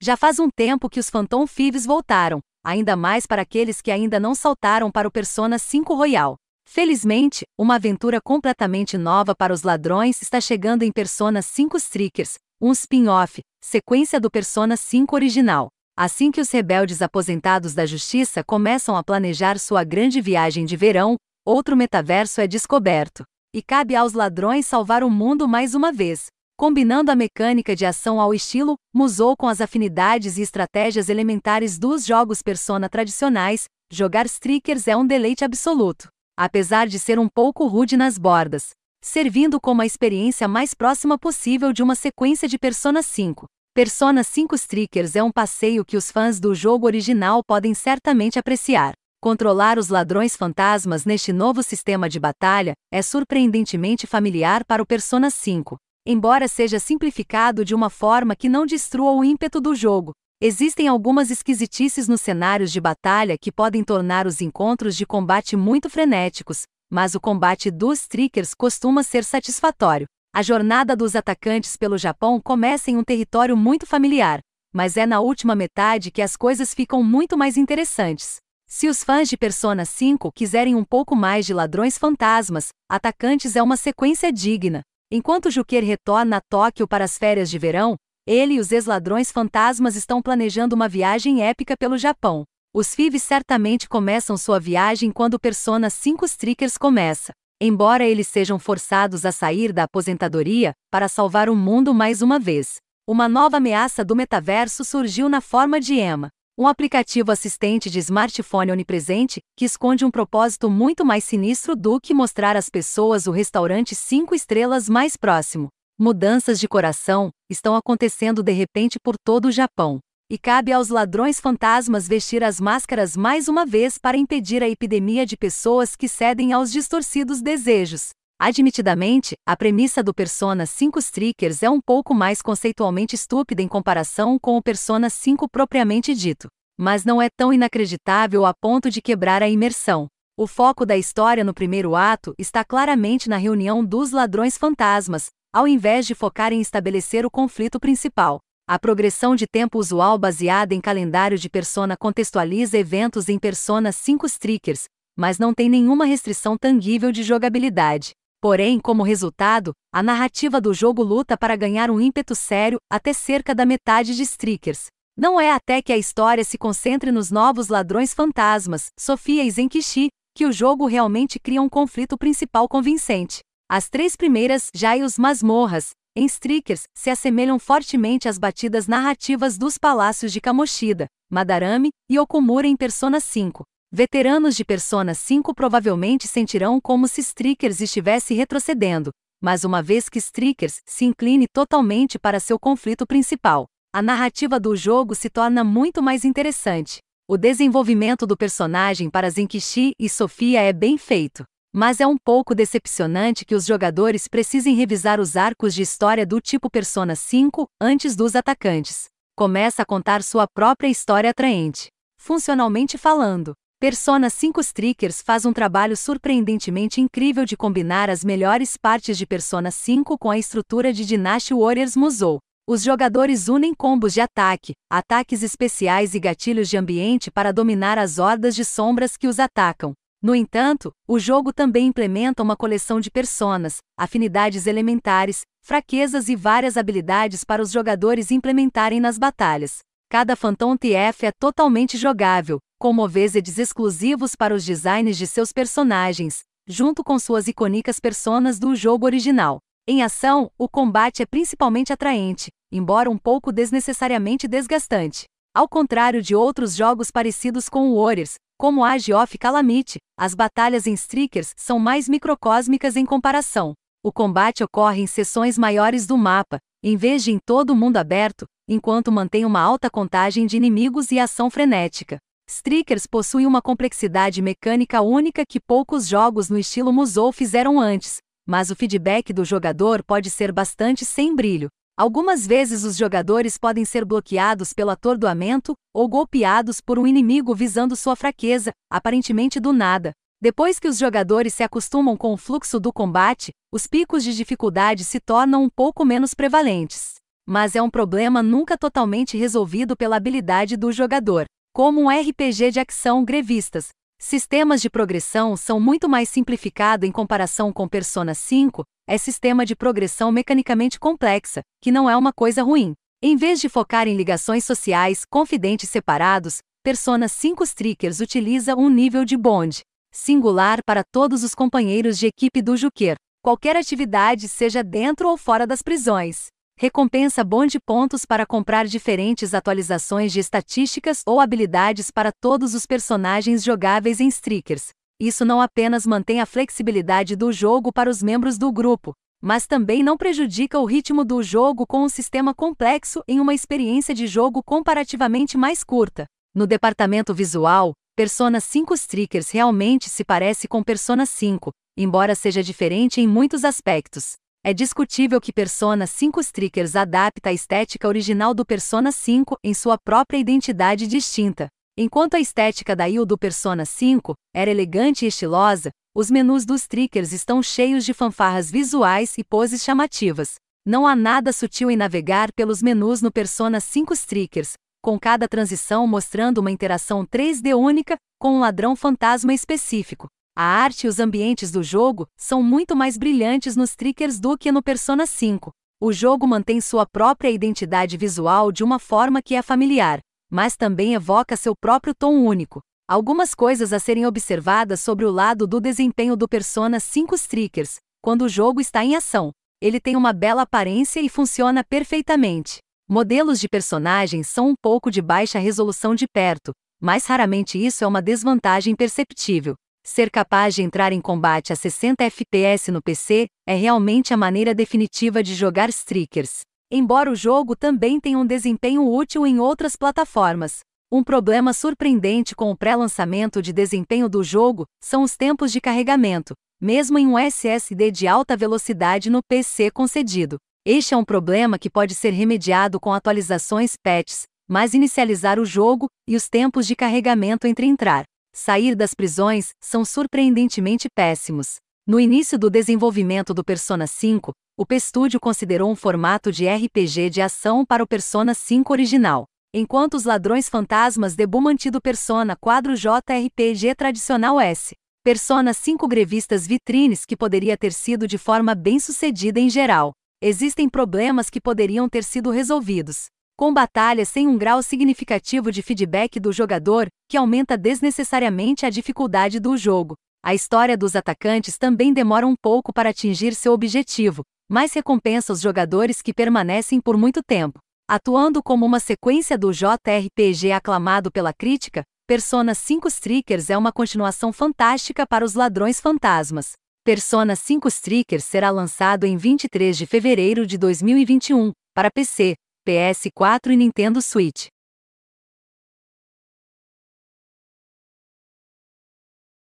Já faz um tempo que os Phantom Thieves voltaram, ainda mais para aqueles que ainda não saltaram para o Persona 5 Royal. Felizmente, uma aventura completamente nova para os ladrões está chegando em Persona 5 Strikers, um spin-off, sequência do Persona 5 original. Assim que os rebeldes aposentados da justiça começam a planejar sua grande viagem de verão, outro metaverso é descoberto. E cabe aos ladrões salvar o mundo mais uma vez. Combinando a mecânica de ação ao estilo Musou com as afinidades e estratégias elementares dos jogos Persona tradicionais, jogar Strikers é um deleite absoluto apesar de ser um pouco rude nas bordas, servindo como a experiência mais próxima possível de uma sequência de Persona 5. Persona 5 Strikers é um passeio que os fãs do jogo original podem certamente apreciar. Controlar os ladrões fantasmas neste novo sistema de batalha é surpreendentemente familiar para o Persona 5, embora seja simplificado de uma forma que não destrua o ímpeto do jogo, Existem algumas esquisitices nos cenários de batalha que podem tornar os encontros de combate muito frenéticos, mas o combate dos Trickers costuma ser satisfatório. A jornada dos atacantes pelo Japão começa em um território muito familiar, mas é na última metade que as coisas ficam muito mais interessantes. Se os fãs de Persona 5 quiserem um pouco mais de ladrões fantasmas, Atacantes é uma sequência digna. Enquanto Juker retorna a Tóquio para as férias de verão, ele e os ex-ladrões fantasmas estão planejando uma viagem épica pelo Japão. Os Fives certamente começam sua viagem quando Persona 5 Strikers começa. Embora eles sejam forçados a sair da aposentadoria para salvar o mundo mais uma vez. Uma nova ameaça do metaverso surgiu na forma de Emma, um aplicativo assistente de smartphone onipresente que esconde um propósito muito mais sinistro do que mostrar às pessoas o restaurante 5 estrelas mais próximo. Mudanças de coração estão acontecendo de repente por todo o Japão. E cabe aos ladrões fantasmas vestir as máscaras mais uma vez para impedir a epidemia de pessoas que cedem aos distorcidos desejos. Admitidamente, a premissa do Persona 5 Strikers é um pouco mais conceitualmente estúpida em comparação com o Persona 5 propriamente dito. Mas não é tão inacreditável a ponto de quebrar a imersão. O foco da história no primeiro ato está claramente na reunião dos ladrões fantasmas, ao invés de focar em estabelecer o conflito principal. A progressão de tempo usual baseada em calendário de Persona contextualiza eventos em Persona 5 Strikers, mas não tem nenhuma restrição tangível de jogabilidade. Porém, como resultado, a narrativa do jogo luta para ganhar um ímpeto sério até cerca da metade de Strikers. Não é até que a história se concentre nos novos ladrões fantasmas, Sofia e Zenkichi, que o jogo realmente cria um conflito principal convincente. As três primeiras, já e os masmorras, em Strikers, se assemelham fortemente às batidas narrativas dos palácios de Kamoshida, Madarame e Okumura em Persona 5. Veteranos de Persona 5 provavelmente sentirão como se Strikers estivesse retrocedendo, mas uma vez que Strikers se incline totalmente para seu conflito principal, a narrativa do jogo se torna muito mais interessante. O desenvolvimento do personagem para Zenkichi e Sofia é bem feito. Mas é um pouco decepcionante que os jogadores precisem revisar os arcos de história do tipo Persona 5 antes dos atacantes. Começa a contar sua própria história atraente. Funcionalmente falando, Persona 5 Strikers faz um trabalho surpreendentemente incrível de combinar as melhores partes de Persona 5 com a estrutura de Dynasty Warriors Musou. Os jogadores unem combos de ataque, ataques especiais e gatilhos de ambiente para dominar as hordas de sombras que os atacam, no entanto, o jogo também implementa uma coleção de personas, afinidades elementares, fraquezas e várias habilidades para os jogadores implementarem nas batalhas. Cada Phantom TF é totalmente jogável, com movesedes exclusivos para os designs de seus personagens, junto com suas icônicas personas do jogo original. Em ação, o combate é principalmente atraente, embora um pouco desnecessariamente desgastante. Ao contrário de outros jogos parecidos com o Warriors, como Age of Calamity, as batalhas em Strikers são mais microcósmicas em comparação. O combate ocorre em seções maiores do mapa, em vez de em todo o mundo aberto, enquanto mantém uma alta contagem de inimigos e ação frenética. Strikers possui uma complexidade mecânica única que poucos jogos no estilo Musou fizeram antes, mas o feedback do jogador pode ser bastante sem brilho. Algumas vezes os jogadores podem ser bloqueados pelo atordoamento ou golpeados por um inimigo visando sua fraqueza, aparentemente do nada. Depois que os jogadores se acostumam com o fluxo do combate, os picos de dificuldade se tornam um pouco menos prevalentes. mas é um problema nunca totalmente resolvido pela habilidade do jogador. Como um RPG de ação grevistas, sistemas de progressão são muito mais simplificados em comparação com Persona 5, é sistema de progressão mecanicamente complexa, que não é uma coisa ruim. Em vez de focar em ligações sociais, confidentes separados, Persona 5 Strikers utiliza um nível de bond singular para todos os companheiros de equipe do Juquer, qualquer atividade seja dentro ou fora das prisões. Recompensa bond pontos para comprar diferentes atualizações de estatísticas ou habilidades para todos os personagens jogáveis em Strikers. Isso não apenas mantém a flexibilidade do jogo para os membros do grupo, mas também não prejudica o ritmo do jogo com um sistema complexo em uma experiência de jogo comparativamente mais curta. No departamento visual, Persona 5 Strikers realmente se parece com Persona 5, embora seja diferente em muitos aspectos. É discutível que Persona 5 Strikers adapta a estética original do Persona 5 em sua própria identidade distinta. Enquanto a estética da IO do Persona 5 era elegante e estilosa, os menus dos Trickers estão cheios de fanfarras visuais e poses chamativas. Não há nada sutil em navegar pelos menus no Persona 5 Trickers, com cada transição mostrando uma interação 3D única com um ladrão fantasma específico. A arte e os ambientes do jogo são muito mais brilhantes nos Trickers do que no Persona 5. O jogo mantém sua própria identidade visual de uma forma que é familiar, mas também evoca seu próprio tom único. Algumas coisas a serem observadas sobre o lado do desempenho do Persona 5 Strikers, quando o jogo está em ação. Ele tem uma bela aparência e funciona perfeitamente. Modelos de personagens são um pouco de baixa resolução de perto, mas raramente isso é uma desvantagem perceptível. Ser capaz de entrar em combate a 60 FPS no PC é realmente a maneira definitiva de jogar Strikers embora o jogo também tenha um desempenho útil em outras plataformas. Um problema surpreendente com o pré-lançamento de desempenho do jogo são os tempos de carregamento, mesmo em um SSD de alta velocidade no PC concedido. Este é um problema que pode ser remediado com atualizações patches, mas inicializar o jogo e os tempos de carregamento entre entrar, sair das prisões são surpreendentemente péssimos. No início do desenvolvimento do Persona 5, o P-Studio considerou um formato de RPG de ação para o Persona 5 original, enquanto os ladrões fantasmas debum mantido Persona 4 JRPG tradicional S. Persona 5 grevistas vitrines que poderia ter sido de forma bem sucedida em geral. Existem problemas que poderiam ter sido resolvidos. Com batalhas sem um grau significativo de feedback do jogador, que aumenta desnecessariamente a dificuldade do jogo. A história dos atacantes também demora um pouco para atingir seu objetivo, mas recompensa os jogadores que permanecem por muito tempo. Atuando como uma sequência do JRPG aclamado pela crítica, Persona 5 Strikers é uma continuação fantástica para os ladrões fantasmas. Persona 5 Strikers será lançado em 23 de fevereiro de 2021, para PC, PS4 e Nintendo Switch.